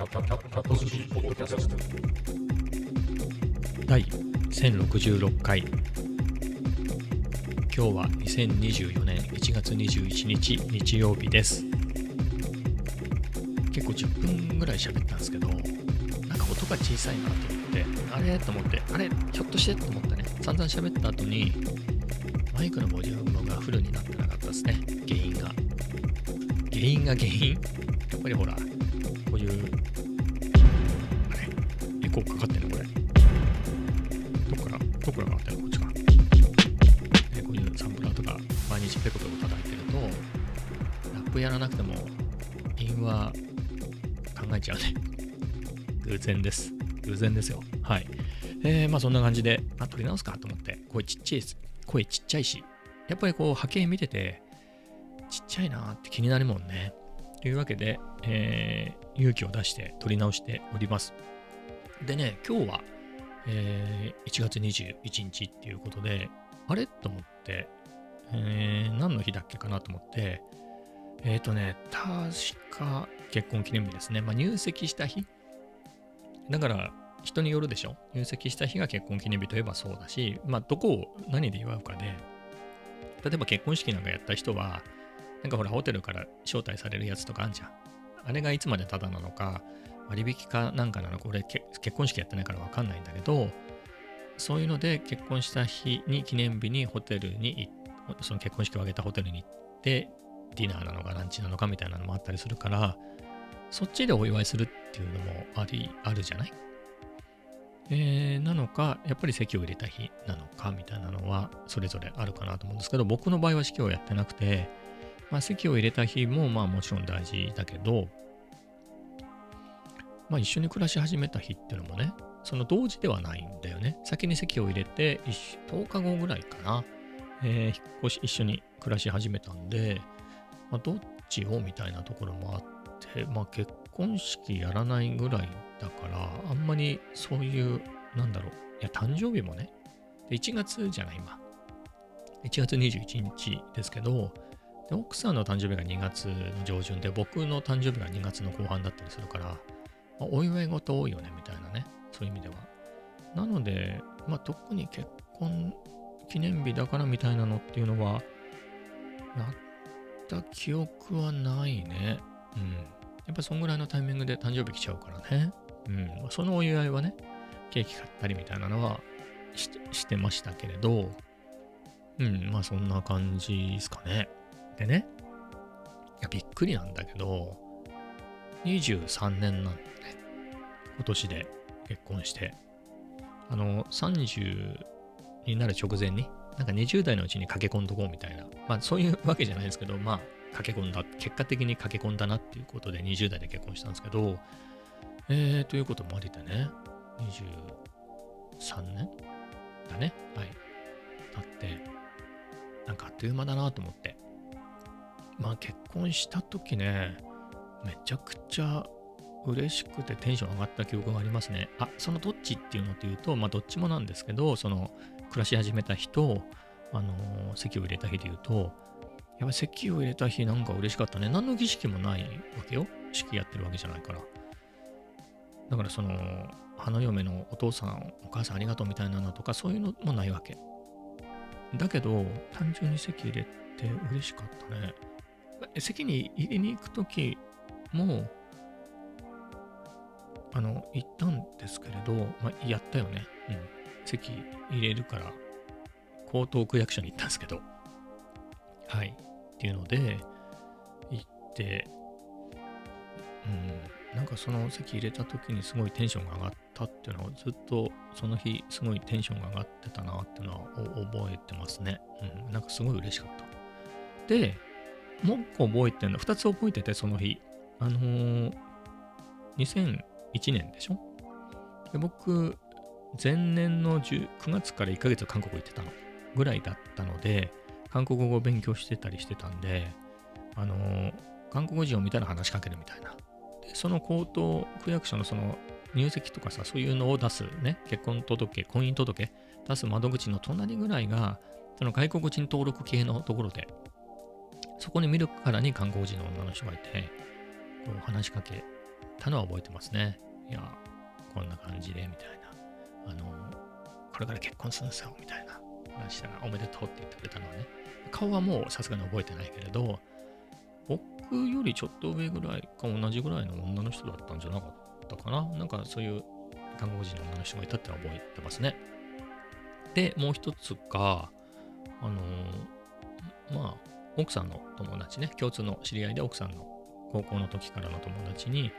第1066回。今日は2024年1月21日日曜日です。結構10分ぐらい喋ったんですけどなんか音が小さいなと思ってあれ？と思ってあれ？ひょっとして？と思ってね。散々喋った後にマイクのボリュームがフルになってなかったですね。原因が。原因が原因？やっぱりほらこういうあれ？エコーかかってんのこれ？どこから？どこからかかってんのこっちか、ね、こういうサンプラーとか毎日ペコペコ叩いてるとラップやらなくても韻は考えちゃうね。偶然です。偶然ですよ。はい。えー、まあそんな感じで、まあ、撮り直すか？と思って。声ちっちゃいです声ちっちゃいし。やっぱりこう波形見ててちっちゃいなって気になるもんね。というわけで、えー、勇気を出して撮り直しております。でね今日は、えー、1月21日っていうことであれ？と思って、えー、何の日だっけかなと思ってえっ、ー、とね確か結婚記念日ですね、まあ、入籍した日。だから人によるでしょ？入籍した日が結婚記念日といえばそうだし、まあ、どこを何で祝うかで、例えば結婚式なんかやった人は、なんかほら、ホテルから招待されるやつとかあんじゃん。あれがいつまでタダなのか、割引かなんかなのか、俺結婚式やってないからわかんないんだけど、そういうので結婚した日に記念日にホテルにその結婚式を挙げたホテルに行って、ディナーなのかランチなのかみたいなのもあったりするから、そっちでお祝いするっていうのもあり、あるじゃない？えー、なのか、やっぱり席を入れた日なのかみたいなのはそれぞれあるかなと思うんですけど、僕の場合は式をやってなくて、まあ、席を入れた日もまあもちろん大事だけど、まあ、一緒に暮らし始めた日っていうのもね、その同時ではないんだよね。先に席を入れて10日後ぐらいかな、えー、引っ越し一緒に暮らし始めたんで、まあ、どっちをみたいなところもあって、まあ、結婚式やらないぐらいだから、あんまりそういう、なんだろう、いや、誕生日もね、1月じゃない、今。1月21日ですけど、奥さんの誕生日が2月の上旬で、僕の誕生日が2月の後半だったりするから、まあ、お祝い事多いよね、みたいなね、そういう意味では。なので、まあ、特に結婚記念日だからみたいなのっていうのは、なった記憶はないね。うん。やっぱそんぐらいのタイミングで誕生日来ちゃうからね。うん。そのお祝いはね、ケーキ買ったりみたいなのはしてましたけれど、うん、まあそんな感じですかね。でね、いやびっくりなんだけど、23年なんだね。今年で結婚して。あの、30になる直前に、なんか20代のうちに駆け込んどこうみたいな。まあそういうわけじゃないですけど、まあ駆け込んだ、結果的に駆け込んだなっていうことで20代で結婚したんですけど、えー、ということもありでね、23年だね。はい。だって、なんかあっという間だなと思って。まあ結婚した時ね、めちゃくちゃ嬉しくてテンション上がった記憶がありますね。あ、そのどっちっていうのというと、まあどっちもなんですけど、その暮らし始めた日と、あの、席を入れた日で言うと、やっぱ席を入れた日なんか嬉しかったね。何の儀式もないわけよ。式やってるわけじゃないから。だからその、花嫁のお父さん、お母さんありがとうみたいなのとか、そういうのもないわけ。だけど、単純に席入れて嬉しかったね。席に入れに行くときも、あの、行ったんですけれど、まあ、やったよね。うん。席入れるから、江東区役所に行ったんですけど、はい。っていうので、行って、うん、なんかその席入れた時にすごいテンションが上がったっていうのをずっとその日すごいテンションが上がってたなっていうのは覚えてますね。うん、なんかすごい嬉しかった。で、もう一個覚えてるの、二つ覚えててその日。あのー、2001年でしょ？で僕、前年の9月から1ヶ月韓国行ってたのぐらいだったので、韓国語を勉強してたりしてたんで、あのー、韓国人を見たら話しかけるみたいな。で、その江東区役所のその入籍とかさ、そういうのを出すね、結婚届、婚姻届出す窓口の隣ぐらいが、その外国人登録系のところで、そこに見るからに韓国人の女の人がいて、こう話しかけたのは覚えてますね。いや、こんな感じで、みたいな。あの、これから結婚するんですよ、みたいな話したら、おめでとうって言ってくれたのはね。顔はもうさすがに覚えてないけれど、僕よりちょっと上ぐらいか同じぐらいの女の人だったんじゃなかったかな。なんかそういう韓国人の女の人がいたってのは覚えてますね。で、もう一つが、あのー、まあ、奥さんの友達ね、共通の知り合いで奥さんの高校の時からの友達に、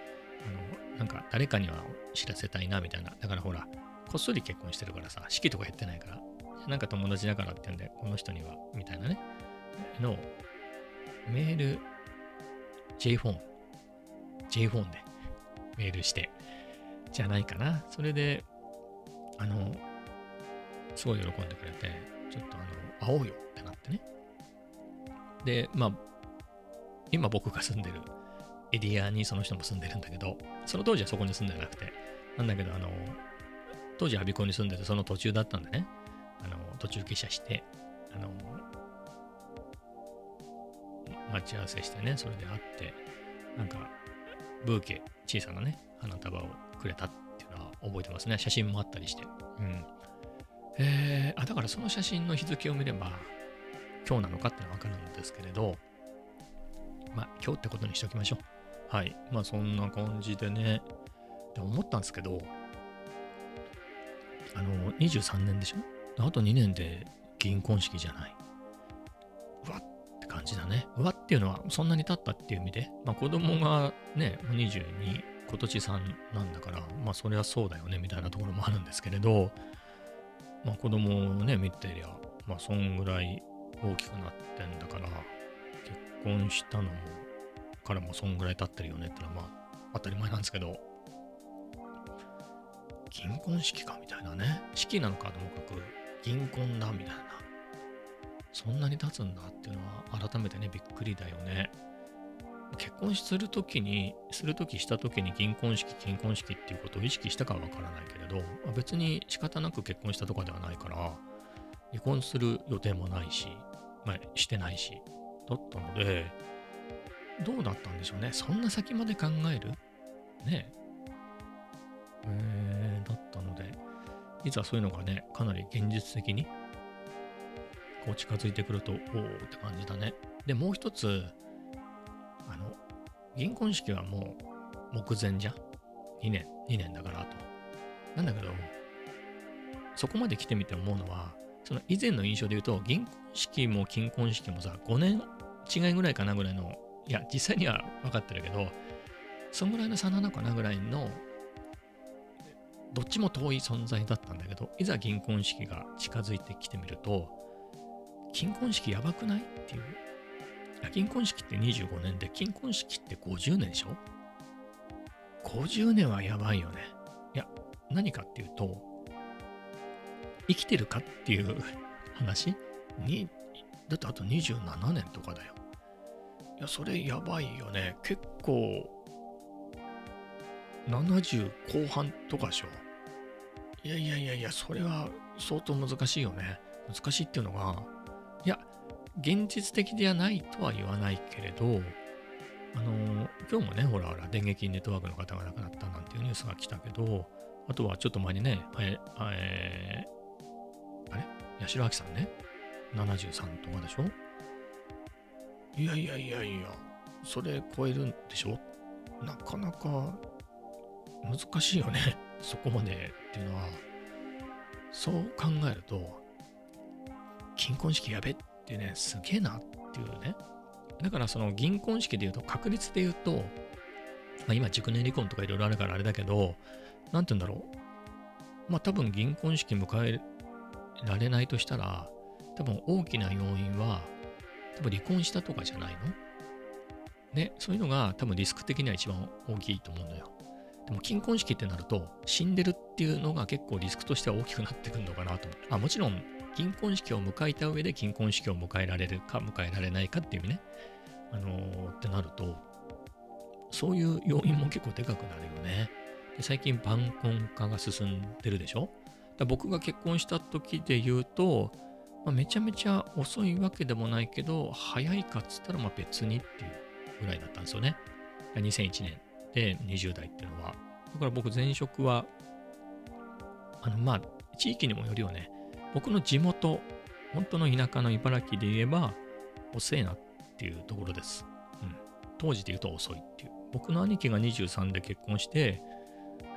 あの、なんか誰かには知らせたいなみたいな。だからほら、こっそり結婚してるからさ、式とかやってないから、なんか友達だからって言うんで、この人には、みたいなね、の、メール、J フォン、J フォンでメールして、じゃないかな。それで、あの、すごい喜んでくれて、ちょっとあの、会おうよってなってね。で、まあ、今僕が住んでるエリアにその人も住んでるんだけど、その当時はそこに住んでなくて、なんだけど、あの、当時、我孫子に住んでて、その途中だったんでね、あの、途中下車して、あの、待ち合わせしてね、それで会って、なんか、ブーケ、小さなね、花束をくれたっていうのは覚えてますね。写真もあったりして。うん。えー、あ、だからその写真の日付を見れば、今日なのかってのはわかるんですけれど、まあ、今日ってことにしておきましょう。はい。まあ、そんな感じでね、で思ったんですけど、あの、23年でしょ？あと2年で銀婚式じゃない。うわって感じだね。うわっていうのはそんなに経ったっていう意味で、まあ子供がね、22、今年3なんだから、まあそりゃそうだよねみたいなところもあるんですけれど、まあ子供をね、見てりゃ、まあそんぐらい大きくなってんだから、結婚したのも、からもそんぐらい経ってるよねってのはまあ当たり前なんですけど、銀婚式かみたいなね。式なのかともかく、銀婚だみたいな。そんなに経つんだっていうのは改めてね、びっくりだよね。結婚するときに、するときしたときに銀婚式、金婚式っていうことを意識したかはわからないけれど、別に仕方なく結婚したとかではないから、離婚する予定もないし、まあ、してないし、だったので、どうだったんでしょうね。そんな先まで考える？ねえー、だったので、いざそういうのがね、かなり現実的にこう近づいてくると、おおって感じだね。で、もう一つ、あの、銀婚式はもう目前じゃ。2年、2年だからと。なんだけど、そこまで来てみて思うのは、その以前の印象で言うと、銀婚式も金婚式もさ、5年違いぐらいかなぐらいの、いや、実際には分かってるけど、そんぐらいの差なのかなぐらいのどっちも遠い存在だったんだけど、いざ銀婚式が近づいてきてみると、金婚式やばくないっていう。銀婚式って25年で、金婚式って50年でしょ ?50 年はやばいよね。いや、何かっていうと、生きてるかっていう話？に、だってあと27年とかだよ。いや、それやばいよね。結構、70後半とかでしょ。いやいやいやいや、それは相当難しいよね。難しいっていうのが、いや、現実的ではないとは言わないけれど、あの今日もね、ほらほら、電撃ネットワークの方が亡くなったなんていうニュースが来たけど、あとはちょっと前にね、え、え、あれ？八代亜紀さんね、73とかでしょ？いやいやいやいや、それ超えるんでしょ？なかなか難しいよね。そこまでっていうのは、そう考えると、金婚式やべってね、すげえなっていうね。だからその銀婚式で言うと、確率で言うと、まあ、今熟年離婚とかいろいろあるからあれだけど、なんて言うんだろう。まあ多分銀婚式迎えられないとしたら、多分大きな要因は、多分離婚したとかじゃないの？ね、そういうのが多分リスク的には一番大きいと思うのよ。でも金婚式ってなると、死んでるっていうのが結構リスクとしては大きくなってくるのかなと思って。あもちろん、金婚式を迎えた上で金婚式を迎えられるか迎えられないかっていうね、あのー、ってなると、そういう要因も結構でかくなるよね。で最近晩婚化が進んでるでしょ？僕が結婚した時で言うと、まあ、めちゃめちゃ遅いわけでもないけど、早いかっつったらまあ別にっていうぐらいだったんですよね。2001年で、20代っていうのは。だから僕、前職は、あの、まあ、地域にもよるよね。僕の地元、本当の田舎の茨城で言えば、遅いなっていうところです。うん。当時で言うと遅いっていう。僕の兄貴が23で結婚して、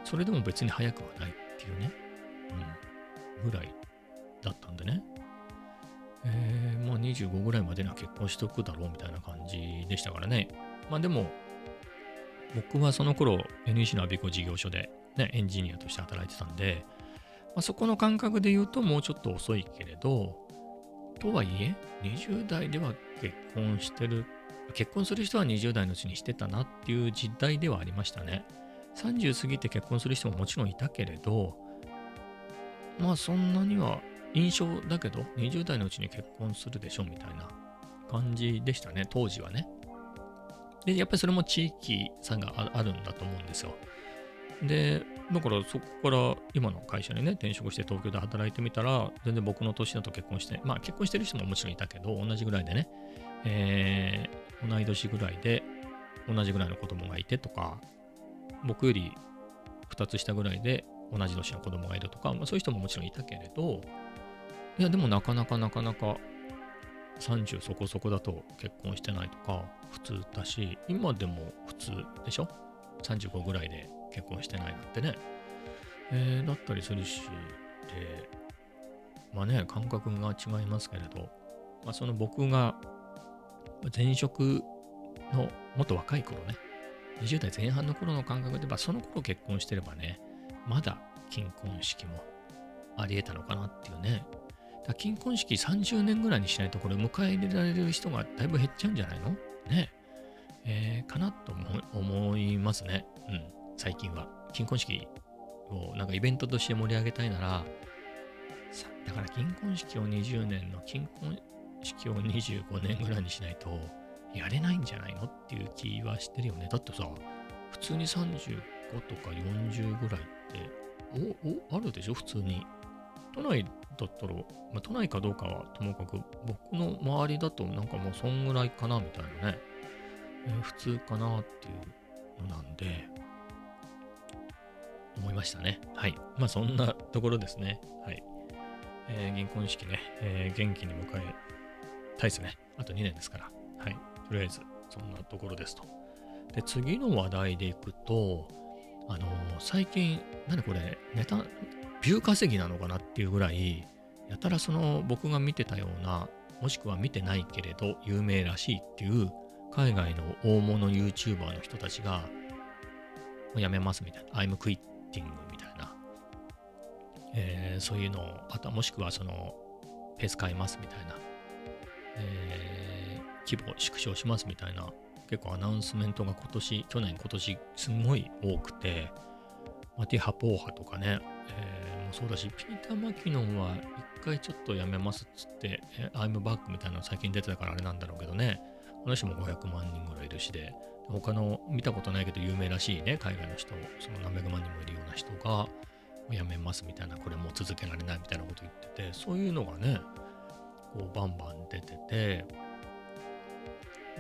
それでも別に早くはないっていうね。ぐらいだったんでね。えー、まあ25ぐらいまでには結婚しとくだろうみたいな感じでしたからね。まあでも、僕はその頃 NEC のアビコ事業所で、ね、エンジニアとして働いてたんで、まあ、そこの感覚で言うともうちょっと遅いけれど、とはいえ、20代では結婚してる、結婚する人は20代のうちにしてたなっていう時代ではありましたね。30過ぎて結婚する人ももちろんいたけれど、まあそんなには印象だけど、20代のうちに結婚するでしょみたいな感じでしたね、当時はね。で、やっぱりそれも地域差があるんだと思うんですよ。で、だからそこから今の会社にね、転職して東京で働いてみたら、全然僕の年だと結婚して、まあ結婚してる人ももちろんいたけど、同じぐらいでね、えー、同い年ぐらいで、同じぐらいの子供がいてとか、僕より2つ下ぐらいで同じ年の子供がいるとか、まあ、そういう人ももちろんいたけれど、いや、でもなかなかなかなか30そこそこだと結婚してないとか普通だし、今でも普通でしょ ?35 ぐらいで結婚してないなんてね。えー、だったりするし、で、まあね、感覚が違いますけれど、まあ、その僕が前職のもっと若い頃ね、20代前半の頃の感覚で、まあ、その頃結婚してればね、まだ金婚式もあり得たのかなっていうね。だ金婚式30年ぐらいにしないとこれ迎え入れられる人がだいぶ減っちゃうんじゃないの？ねえー、かなと思いますね。うん。最近は。金婚式をなんかイベントとして盛り上げたいなら、だから金婚式を20年の金婚式を25年ぐらいにしないとやれないんじゃないのっていう気はしてるよね。だってさ、普通に35とか40ぐらいておおあるでしょ？普通に。都内だったら、まあ、都内かどうかはともかく僕の周りだとなんかもうそんぐらいかなみたいなね、えー、普通かなっていうのなんで、思いましたね。はい。まあそんなところですね。はい。えー、銀婚式ね、えー、元気に迎えたいですね。あと2年ですから。はい。とりあえず、そんなところですと。で、次の話題でいくと、あのー、最近、何これ、ネタ、ビュー稼ぎなのかなっていうぐらい、やたらその僕が見てたような、もしくは見てないけれど有名らしいっていう海外の大物 YouTuber の人たちが、もうやめますみたいな、I'm quit ティングみたいな、えー、そういうのを、あともしくはその、ペース変えますみたいな、えー、規模縮小しますみたいな、結構アナウンスメントが今年、去年、今年、すごい多くて、マティ・ハポーハとかね、えー、もそうだし、ピーター・マキノンは一回ちょっとやめますっつって、え、アイムバックみたいなの最近出てたからあれなんだろうけどね、あの人も500万人ぐらいいるしで、他の見たことないけど有名らしいね、海外の人、その何百万人もいるような人が、辞めますみたいな、これもう続けられないみたいなこと言ってて、そういうのがね、こうバンバン出てて、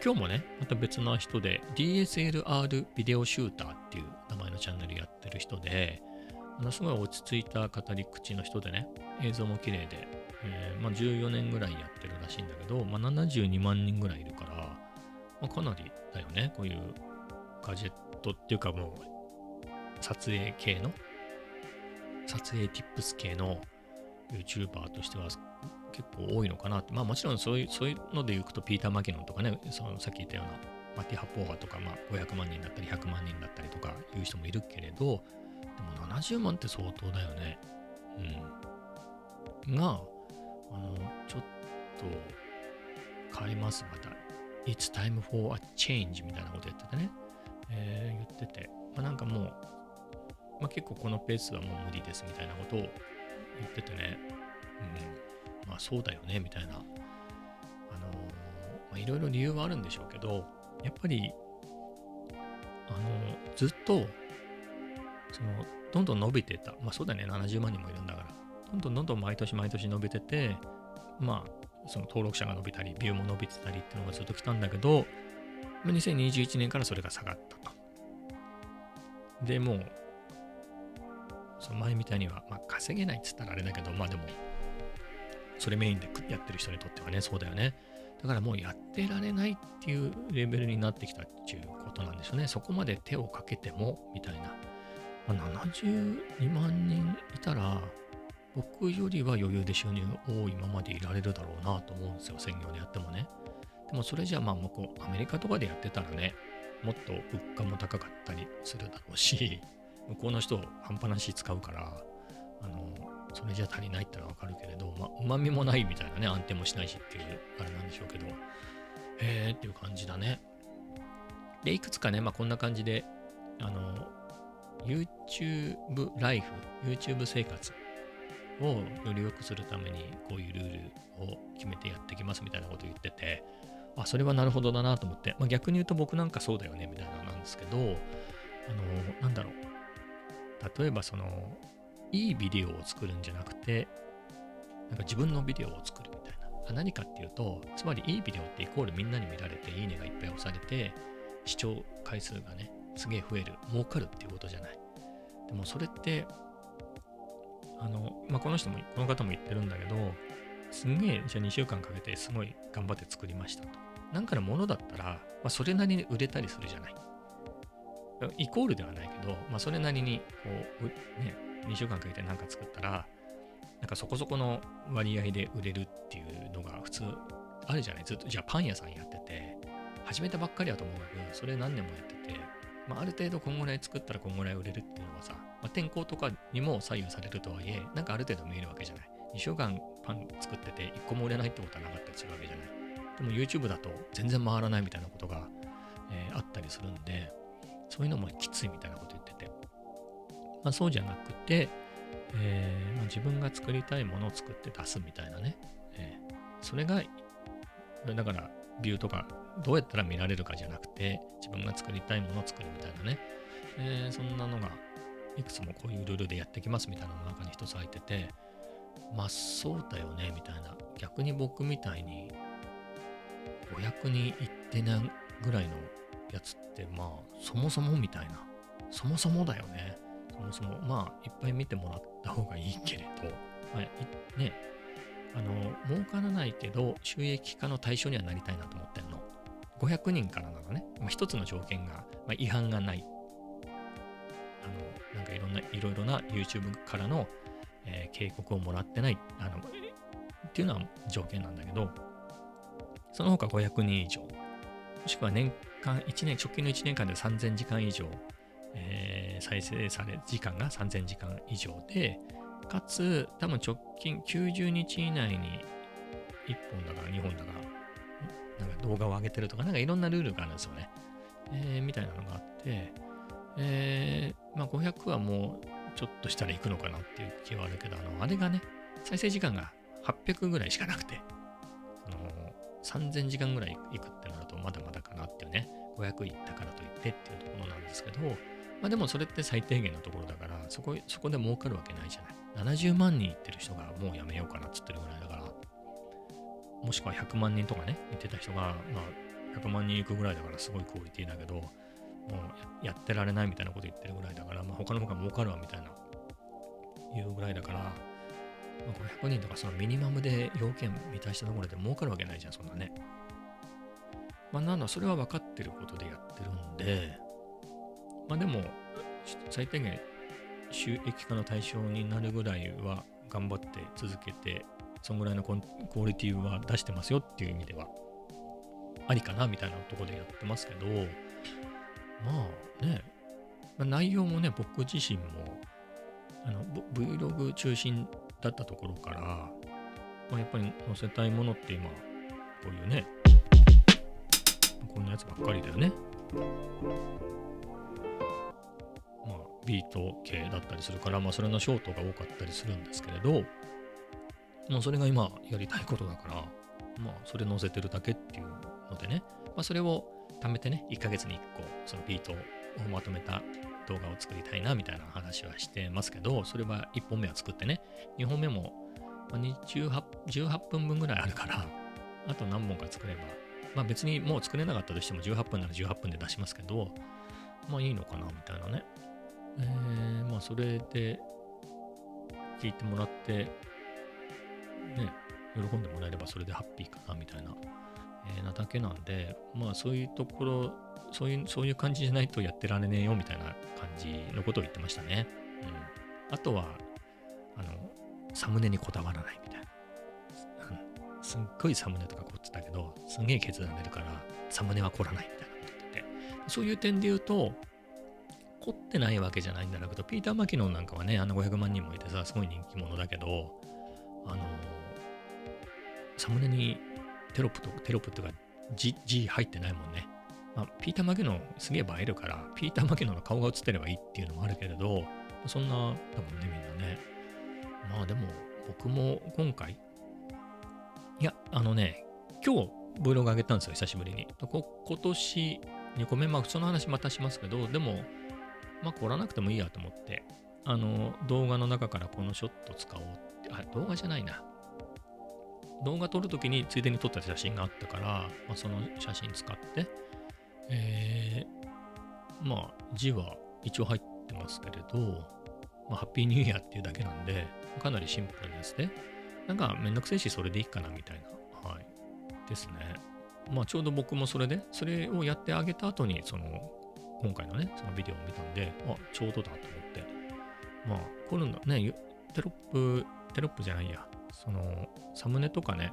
今日もね、また別な人で DSLR ビデオシューターっていう名前のチャンネルやってる人で、ものすごい落ち着いた語り口の人でね、映像も綺麗で、えー、まあ、14年ぐらいやってるらしいんだけど、まあ、72万人ぐらいいるから、まあ、かなりだよね。こういうガジェットっていうかもう、撮影系の、撮影 tips 系の YouTuber としては結構多いのかなって。まあもちろんそういうそういうので行くとピーター・マキノンとかね、そのさっき言ったようなマティ・ハポーガとか、まあ、500万人だったり100万人だったりとかいう人もいるけれど、でも70万って相当だよね。うん。が、あの、ちょっと変えます、また。It's time for a change みたいなことやっててね、えー、言ってて、まあ、なんかもう、まあ、結構このペースはもう無理ですみたいなことを言っててね、うん、まあそうだよねみたいな、あの、まあ、いろいろ理由はあるんでしょうけど、やっぱり、あの、ずっと、その、どんどん伸びてた。まあそうだね、70万人もいるんだから。どんどんどんどん毎年毎年伸びてて、まあ、その登録者が伸びたり、ビューも伸びてたりっていうのがずっと来たんだけど、2021年からそれが下がったと。でもう、その前みたいには、まあ、稼げないっつったらあれだけど、まあでも、それメインでやってる人にとってはね、そうだよね。だからもうやってられないっていうレベルになってきたっていうことなんですよね。そこまで手をかけても、みたいな。まあ、72万人いたら、僕よりは余裕で収入が多いままでいられるだろうなと思うんですよ、専業でやってもね。でもそれじゃあまあ向こう、アメリカとかでやってたらね、もっと物価も高かったりするだろうし、向こうの人半端なし使うから、あの、それじゃ足りないってのはわかるけれど、まあ、旨味もないみたいなね、安定もしないしっていう、あれなんでしょうけど、へーっていう感じだね。で、いくつかね、まあこんな感じで、あの、YouTube ライフ、YouTube 生活をより良くするためにこういうルールを決めてやってきますみたいなこと言ってて、あ、それはなるほどだなと思って、まあ、逆に言うと僕なんかそうだよねみたいななんですけど、あの、なんだろう。例えばその、いいビデオを作るんじゃなくて、なんか自分のビデオを作るみたいな。あ何かっていうと、つまりいいビデオってイコールみんなに見られて、いいねがいっぱい押されて、視聴回数がね、すげえ増える、儲かるっていうことじゃない。でもそれって、あの、まあ、この人も、この方も言ってるんだけど、すんげえ、じゃあ2週間かけてすごい頑張って作りましたと。なんかのものだったら、まあ、それなりに売れたりするじゃない。イコールではないけど、まあ、それなりに、こう、ね、2週間かけて何か作ったら、なんかそこそこの割合で売れるっていうのが普通あるじゃないずっと、じゃあパン屋さんやってて、始めたばっかりやと思うけど、それ何年もやってて、まあ、ある程度こんぐらい作ったらこんぐらい売れるっていうのはさ、まあ、天候とかにも左右されるとはいえ、なんかある程度見えるわけじゃない。2週間パン作ってて1個も売れないってことはなかったりするわけじゃない。でも YouTube だと全然回らないみたいなことが、えー、あったりするんで、そういうのもきついみたいなこと。まあ、そうじゃなくて、えーまあ、自分が作りたいものを作って出すみたいなね。えー、それが、だからビューとかどうやったら見られるかじゃなくて、自分が作りたいものを作るみたいなね。えー、そんなのがいくつもこういうルールでやってきますみたいなの中に一つ入ってて、まあそうだよねみたいな。逆に僕みたいに500人いってないぐらいのやつってまあそもそもみたいな。そもそもだよね。そもそもまあいっぱい見てもらった方がいいけれど、まあ、ね、あの、儲からないけど収益化の対象にはなりたいなと思ってんの。500人からなのね。まあ、一つの条件が、まあ、違反がない。あの、なんかいろんな、いろいろな YouTube からの、えー、警告をもらってない、あの、っていうのは条件なんだけど、その他500人以上、もしくは年間、1年、直近の1年間で3000時間以上、えー、再生され、時間が3000時間以上で、かつ、多分直近90日以内に1本だから2本だからなんか動画を上げてるとか、なんかいろんなルールがあるんですよね。えー、みたいなのがあって、えー、まあ500はもうちょっとしたら行くのかなっていう気はあるけど、あの、あれがね、再生時間が800ぐらいしかなくて、その、3000時間ぐらい行くってなるとまだまだかなっていうね、500行ったからといってっていうところなんですけど、まあでもそれって最低限のところだから、そこ、そこで儲かるわけないじゃない。70万人行ってる人がもうやめようかなっつってるぐらいだから、もしくは100万人とかね、言ってた人が、まあ、100万人いくぐらいだからすごいクオリティだけど、もうやってられないみたいなこと言ってるぐらいだから、まあ、他の方が儲かるわみたいな、いうぐらいだから、まあ、500人とかそのミニマムで要件満たしたところで儲かるわけないじゃん、そんなね。まあ、なんだ、それは分かってることでやってるんで、まあでも、最低限収益化の対象になるぐらいは頑張って続けてそんぐらいのクオリティは出してますよっていう意味では、ありかなみたいなとこでやってますけど、まあね、まあ、内容もね、僕自身も、あの、Vlog 中心だったところから、まあ、やっぱり載せたいものって今、こういうね、こんなやつばっかりだよね。ビート系だったりするから、まあ、それのショートが多かったりするんですけれど、もうそれが今やりたいことだから、まあ、それ載せてるだけっていうのでね、まあ、それを貯めてね、1ヶ月に1個、そのビートをまとめた動画を作りたいなみたいな話はしてますけど、それは1本目は作ってね、2本目も18 18分分ぐらいあるから、あと何本か作れば、まあ別にもう作れなかったとしても18分なら18分で出しますけど、まあいいのかなみたいなね。えー、まあそれで聞いてもらって、ね、喜んでもらえればそれでハッピーかなみたいな、えー、なだけなんで、まあそういうところ、そういう、そういう感じじゃないとやってられねえよみたいな感じのことを言ってましたね。うん。あとは、あの、サムネにこだわらないみたいな。うん、すっごいサムネとか凝ってたけど、すげえ決断出るから、サムネは凝らないみたいなこと言ってて。そういう点で言うと、凝ってないわけじゃないんだけど、ピーター・マキノンなんかはね、あの500万人もいてさ、すごい人気者だけど、あの、サムネにテロップとか、テロップっていうか、G, 入ってないもんね。まあ、ピーター・マキノンすげえ映えるから、ピーター・マキノンの顔が映ってればいいっていうのもあるけれど、そんな、多分ね、みんなね。まあでも、僕も今回、いや、あのね、今日 Vlog 上げたんですよ、久しぶりに。今年2個目、まあその話またしますけど、でも、まあ凝らなくてもいいやと思って、あの、動画の中からこのショット使おうって、あ、動画じゃないな。動画撮るときについでに撮った写真があったから、まあ、その写真使って、えー、まあ字は一応入ってますけれど、まあ、ハッピーニューイヤーっていうだけなんで、かなりシンプルなやつで、なんかめんどくせえしそれでいいかなみたいな、はい、ですね。まあちょうど僕もそれで、それをやってあげた後に、その、今回のね、そのビデオを見たんで、あ、ちょうどだと思って、まあ、これのね、テロップ、テロップじゃないや、その、サムネとかね、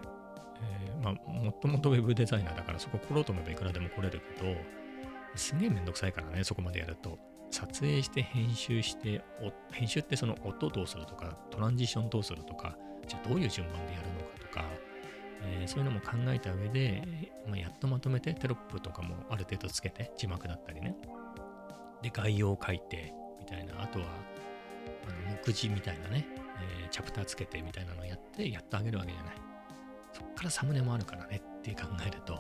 えー、まあ、もともとウェブデザイナーだからそこ来ろうと思えばいくらでも来れるけど、すげえめんどくさいからね、そこまでやると。撮影して編集して、編集ってその音どうするとか、トランジションどうするとか、じゃあどういう順番でやるのかとか、えー、そういうのも考えた上で、まあ、やっとまとめてテロップとかもある程度つけて、字幕だったりね。で、概要を書いて、みたいな、あとは、あの目次みたいなね、えー、チャプターつけてみたいなのをやって、やっとあげるわけじゃない。そっからサムネもあるからねって考えると、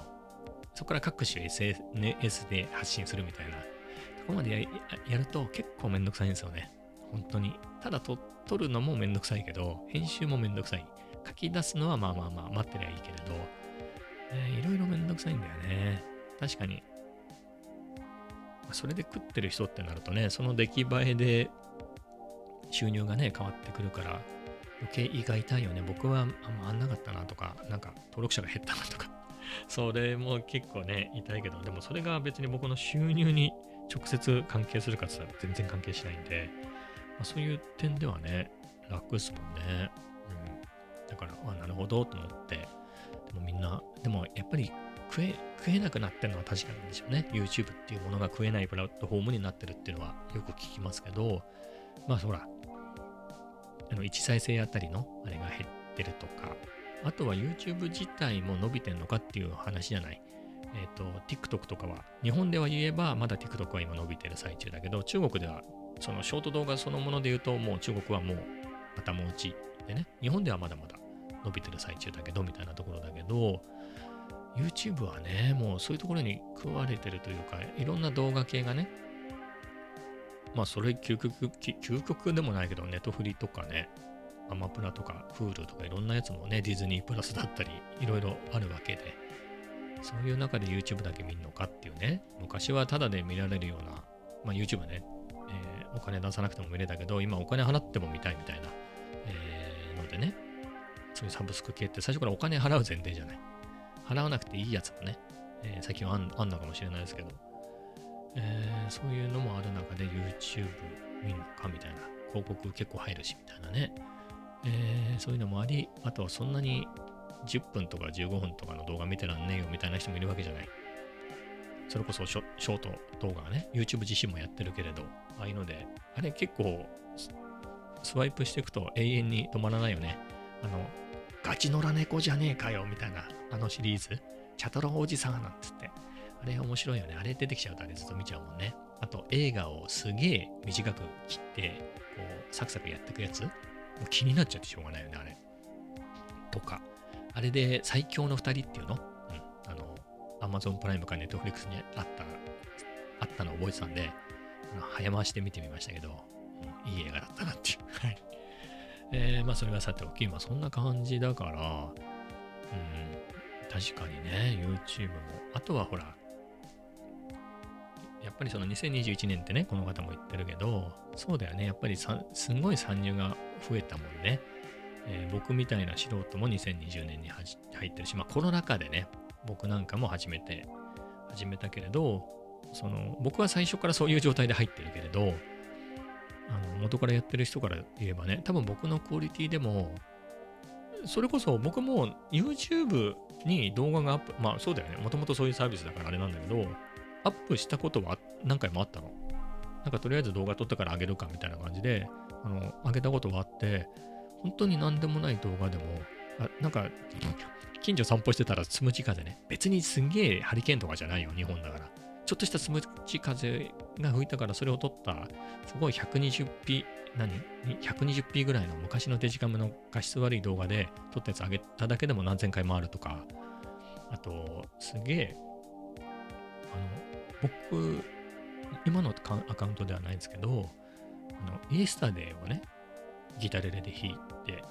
そこから各種 SNS で発信するみたいな、とこまでやると結構めんどくさいんですよね。本当に。ただ撮るのもめんどくさいけど、編集もめんどくさい。書き出すのはまあまあまあ待ってりゃいいけれど、えー、いろいろめんどくさいんだよね。確かに。それで食ってる人ってなるとね、その出来栄えで収入がね、変わってくるから、余計胃が痛いよね。僕はあんまあんなかったなとか、なんか登録者が減ったなとか、それも結構ね、痛いけど、でもそれが別に僕の収入に直接関係するかって言ったら全然関係しないんで、まあ、そういう点ではね、楽っすもんね。だから、あ、なるほどと思って、でもみんな、でもやっぱり食え、食えなくなってるのは確かなんでしょうね。YouTube っていうものが食えないプラットフォームになってるっていうのはよく聞きますけど、まあほら、あの1再生あたりのあれが減ってるとか、あとは YouTube 自体も伸びてんのかっていう話じゃない。えっ、ー、と、TikTok とかは、日本では言えばまだ TikTok は今伸びてる最中だけど、中国ではそのショート動画そのもので言うと、もう中国はもう頭打ちでね、日本ではまだまだ伸びてる最中だけど、みたいなところだけど、YouTube はね、もうそういうところに食われてるというか、いろんな動画系がね、まあそれ究極、究極でもないけど、ネトフリとかね、アマプラとか、フールとかいろんなやつもね、ディズニープラスだったり、いろいろあるわけで、そういう中で YouTube だけ見るのかっていうね、昔はタダで見られるような、まあ YouTube ね、えー、お金出さなくても見れたけど、今お金払っても見たいみたいな、えー、のでね、そういうサブスク系って最初からお金払う前提じゃない。払わなくていいやつもね、えー、最近はあんあんのかもしれないですけど、えー、そういうのもある中で YouTube 見るのかみたいな、広告結構入るしみたいなね、えー、そういうのもあり、あとはそんなに10分とか15分とかの動画見てらんねえよみたいな人もいるわけじゃない。それこそショート動画がね、YouTube 自身もやってるけれど、ああいうので、あれ結構スワイプしていくと永遠に止まらないよね。あの、ガチ野良猫じゃねえかよみたいな、あのシリーズ、チャトロおじさんなんつって、あれ面白いよね。あれ出てきちゃうとあれずっと見ちゃうもんね。あと映画をすげえ短く切って、こう、サクサクやってくやつ。気になっちゃってしょうがないよね、あれ。とか。あれで最強の二人っていうの？うん。あの、Amazon プライムか Netflix にあった、あったのを覚えてたんで、早回しで見てみましたけど、うん、いい映画だったなっていう。はい。えー、まあそれがさておき、まあそんな感じだから、うん、確かにね、YouTube も。あとはほら、ややっぱりその2021年ってね、この方も言ってるけど、そうだよね。やっぱりさすごい参入が増えたもんね。えー、僕みたいな素人も2020年に入ってるし、まあコロナ禍でね、僕なんかも始めて、始めたけれど、その僕は最初からそういう状態で入ってるけれど、あの元からやってる人から言えばね、多分僕のクオリティでも、それこそ僕も YouTube に動画がアップ、まあそうだよね、もともとそういうサービスだからあれなんだけど、アップしたことは何回もあったの。なんかとりあえず動画撮ったからあげるかみたいな感じで、あの、あげたことはあって、本当に何でもない動画でも、あなんか、近所散歩してたらつむじ風ね。別にすんげえハリケーンとかじゃないよ、日本だから。ちょっとしたつむじ風が吹いたからそれを撮った、すごい 120p、何 ?120p ぐらいの昔のデジカムの画質悪い動画で撮ったやつ上げただけでも何千回もあるとか、あと、すげえ、あの、僕、今のアカウントではないんですけど、あのイエスタデーをね、ギタレレで弾いて、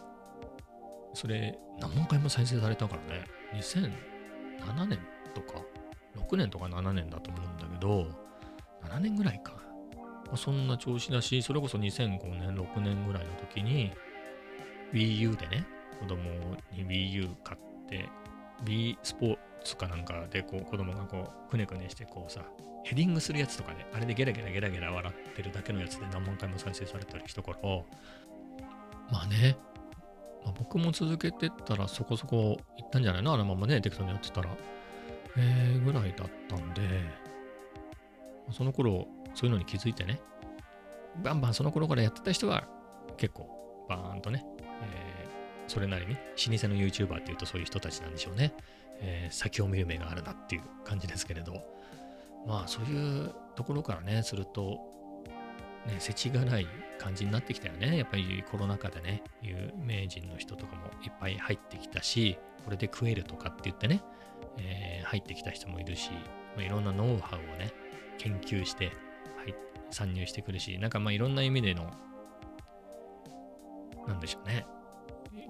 それ何万回も再生されたからね、2007年とか、6年とか7年だと思うんだけど、7年ぐらいか。まあ、そんな調子だし、それこそ2005年、6年ぐらいの時に、Wii U でね、子供に Wii U 買って、Wii スポーツかなんかでこう子供がこうくねくねしてこうさ、ヘディングするやつとかで、あれでゲラゲラゲラゲラ笑ってるだけのやつで何万回も再生されたりしたから、まあね、まあ、僕も続けてったらそこそこいったんじゃないの？あのままね、適当にやってたら。え、ぐらいだったんで、その頃、そういうのに気づいてね、バンバンその頃からやってた人は結構バーンとね、えー、それなりに老舗の YouTuber っていうとそういう人たちなんでしょうね。えー、先を見る目があるなっていう感じですけれど、まあそういうところからね、すると、ね、世知辛い感じになってきたよね。やっぱりコロナ禍でね、有名人の人とかもいっぱい入ってきたし、これで食えるとかって言ってね、えー、入ってきた人もいるし、まあ、いろんなノウハウをね、研究して、はい、参入してくるし、なんかまあいろんな意味での、なんでしょうね、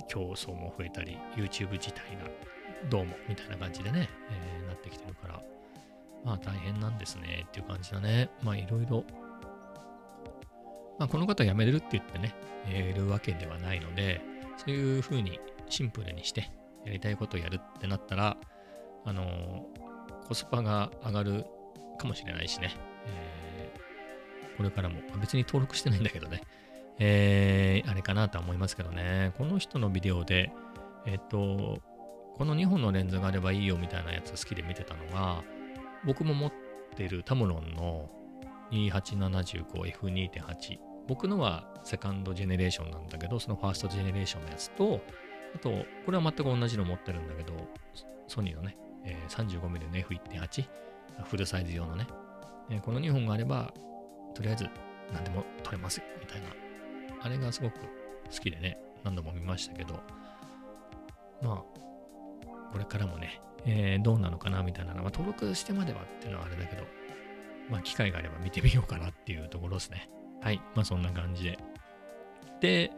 競争も増えたり、YouTube 自体がどうもみたいな感じでね、えー、なってきてるから、まあ大変なんですねっていう感じだね。まあいろいろまあ、この方辞めれるって言ってね、やるわけではないので、そういうふうにシンプルにして、やりたいことをやるってなったら、あの、コスパが上がるかもしれないしね、えー、これからも、別に登録してないんだけどね、えー、あれかなとは思いますけどね、この人のビデオで、えっ、と、この2本のレンズがあればいいよみたいなやつ好きで見てたのが、僕も持ってるタムロンの 2875F2.8 僕のはセカンドジェネレーションなんだけど、そのファーストジェネレーションのやつと、あと、これは全く同じの持ってるんだけど、ソニーのね、え、35mm の F1.8、フルサイズ用のね、え、この2本があれば、とりあえず何でも撮れます、みたいな。あれがすごく好きでね、何度も見ましたけど、まあ、これからもね、えー、どうなのかなみたいなのは、登録してまではっていうのはあれだけど、まあ、機会があれば見てみようかなっていうところですね。はい。まあそんな感じで。で、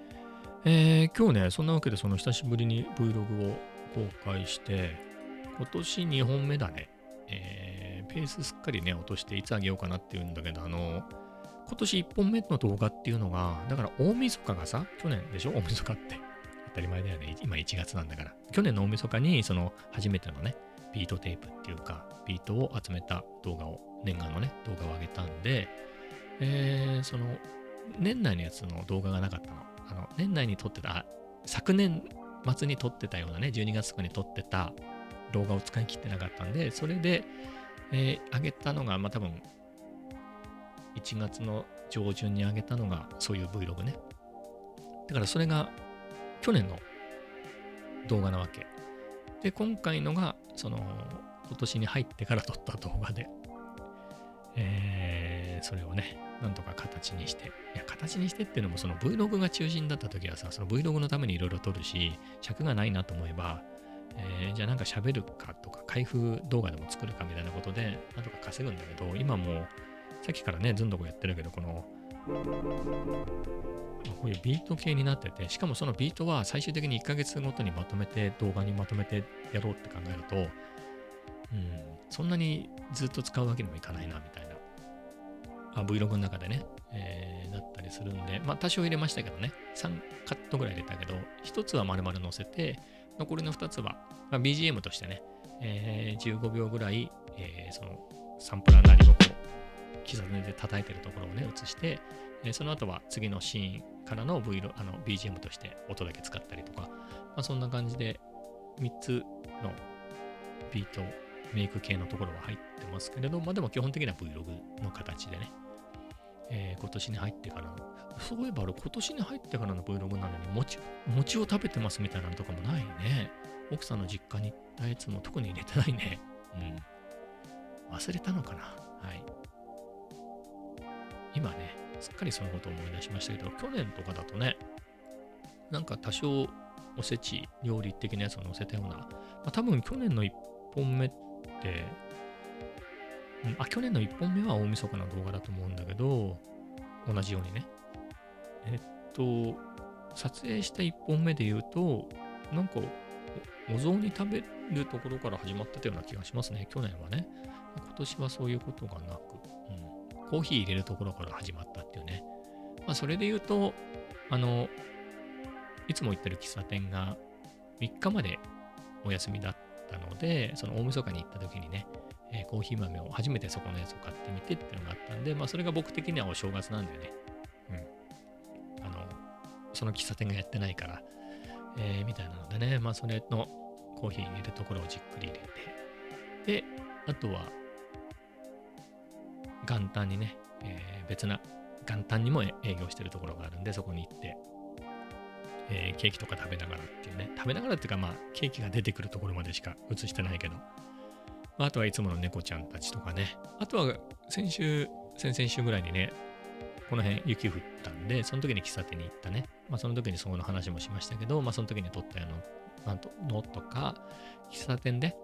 えー、今日ね、そんなわけでその久しぶりに Vlog を公開して、今年2本目だね。えー、ペースすっかりね、落としていつあげようかなっていうんだけど、あの、今年1本目の動画っていうのが、だから大晦日がさ、去年でしょ？大晦日って。当たり前だよね。今1月なんだから。去年の大晦日に、その初めてのね、ビートテープっていうか、ビートを集めた動画を、念願のね、動画を上げたんで、えー、その、年内のやつの動画がなかったの。あの、年内に撮ってた、昨年末に撮ってたようなね、12月とかに撮ってた動画を使い切ってなかったんで、それで、えー、上げたのが、まあ多分、1月の上旬に上げたのが、そういう Vlog ね。だからそれが、去年の動画なわけ。で、今回のが、その、今年に入ってから撮った動画で、えー、それをね、なんとか形にして、いや、形にしてっていうのも、その Vlog が中心だった時はさ、その Vlog のためにいろいろ撮るし、尺がないなと思えば、えー、じゃあなんか喋るかとか、開封動画でも作るかみたいなことで、なんとか稼ぐんだけど、今もう、さっきからね、ずんどこやってるけど、この、こういうビート系になってて、しかもそのビートは最終的に1ヶ月ごとにまとめて、動画にまとめてやろうって考えると、うん、そんなにずっと使うわけにもいかないな、みたいな。あ Vlog の中でね、えー、だったりするんで、まあ多少入れましたけどね、3カットぐらい入れたけど、1つは丸々載せて、残りの2つは、まあ、BGM としてね、えー、15秒ぐらい、えー、そのサンプラーなりをこう、刻んで叩いてるところをね、映して、えー、その後は次のシーンからの v あの BGM として音だけ使ったりとか、まあ、そんな感じで3つのビート、メイク系のところは入ってますけれど、まあでも基本的には Vlog の形でね、えー、今年に入ってからの、そういえばあれ今年に入ってからの Vlog なのに餅、餅を食べてますみたいなのとかもないね。奥さんの実家に行ったやつも特に入れてないね。うん。忘れたのかなはい。今ね、すっかりそのことを思い出しましたけど、去年とかだとね、なんか多少おせち料理的なやつを載せたような、まあ、多分去年の1本目って、うん、あ、去年の1本目は大晦日の動画だと思うんだけど、同じようにね。えっと、撮影した1本目で言うと、なんか、お雑煮食べるところから始まってたような気がしますね、去年はね。今年はそういうことがなく、うん、コーヒー入れるところから始まったっていうね。まあ、それで言うと、あの、いつも行ってる喫茶店が3日までお休みだったので、その大晦日に行った時にね、えー、コーヒー豆を初めてそこのやつを買ってみてっていうのがあったんで、まあそれが僕的にはお正月なんだよね。その喫茶店がやってないから、えー、みたいなのでね、まあそれのコーヒー入れるところをじっくり入れて、で、あとは、元旦にね、えー、別な元旦にも営業してるところがあるんで、そこに行って、えー、ケーキとか食べながらっていうね、食べながらっていうか、まあ、ケーキが出てくるところまでしか映してないけど、まあ、あとはいつもの猫ちゃんたちとかね、あとは先週、先々週ぐらいにね、この辺雪降ったんで、その時に喫茶店に行ったね、まあ、その時にそこの話もしましたけど、まあ、その時に撮ったようなのとか、喫茶店で、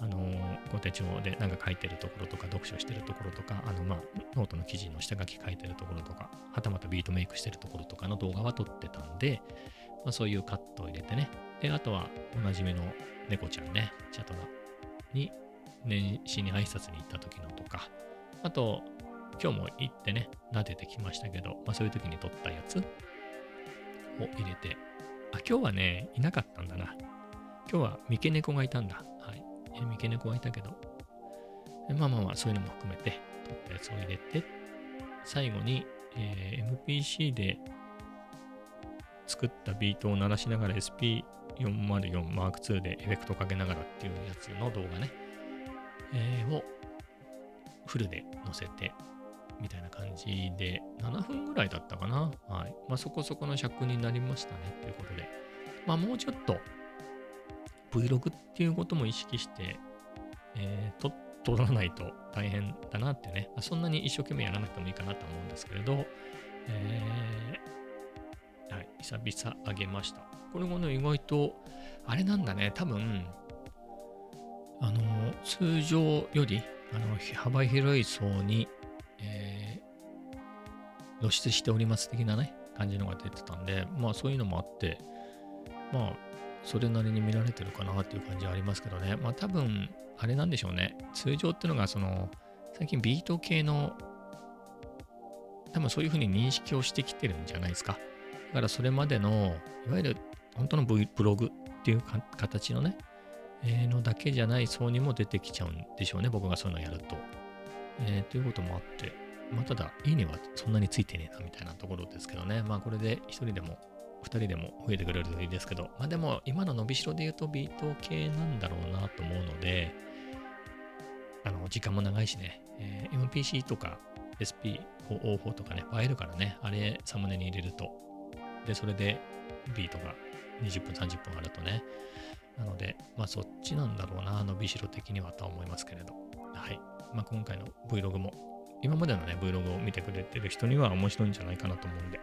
あのー、ご手帳でなんか書いてるところとか、読書してるところとか、あの、まあ、ノートの記事の下書き書いてるところとか、はたまたビートメイクしてるところとかの動画は撮ってたんで、まあ、そういうカットを入れてね。で、あとはおなじみの猫ちゃんね、チャトラに年始に挨拶に行った時のとか、あと、今日も行ってね、撫でてきましたけど、まあそういう時に撮ったやつを入れて、あ、今日はね、いなかったんだな。今日は三毛猫がいたんだ。はい。え三毛猫がいたけど、まあまあまあ、そういうのも含めて、撮ったやつを入れて、最後に、えー、MPC で作ったビートを鳴らしながら SP404 m 2でエフェクトかけながらっていうやつの動画ね、えー、をフルで載せてみたいな感じで7分ぐらいだったかな。はい。まあそこそこの尺になりましたねということで。まあもうちょっと Vlog っていうことも意識して、えー、撮撮らないと大変だなってね、まあ、そんなに一生懸命やらなくてもいいかなと思うんですけれど、えーはい、久々あげました。これもね、意外と、あれなんだね、多分、あの、通常より、あの、幅広い層に、えー、露出しております的なね、感じのが出てたんで、まあそういうのもあって、まあ、それなりに見られてるかなっていう感じはありますけどね。まあ多分、あれなんでしょうね。通常っていうのが、その、最近ビート系の、多分そういうふうに認識をしてきてるんじゃないですか。だからそれまでの、いわゆる本当のブログっていう形のね、えー、のだけじゃない層にも出てきちゃうんでしょうね、僕がそういうのをやると。えー、ということもあって、まあ、ただ、いいねはそんなについてねえなみたいなところですけどね。まあ、これで1人でも2人でも増えてくれるといいですけど、まあでも、今の伸びしろで言うとビート系なんだろうなと思うので、あの、時間も長いしね、えー、MPC とか SP404 とかね、映えるからね、あれサムネに入れるとで、それでビートが20分、30分あるとね。なので、まあそっちなんだろうな、伸びしろ的にはとは思いますけれど。はい。まあ今回の Vlog も、今までのね、Vlog を見てくれてる人には面白いんじゃないかなと思うんで、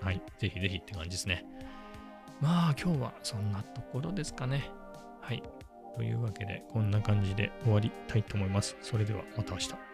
はい。ぜひぜひって感じですね。まあ今日はそんなところですかね。はい。というわけで、こんな感じで終わりたいと思います。それではまた明日。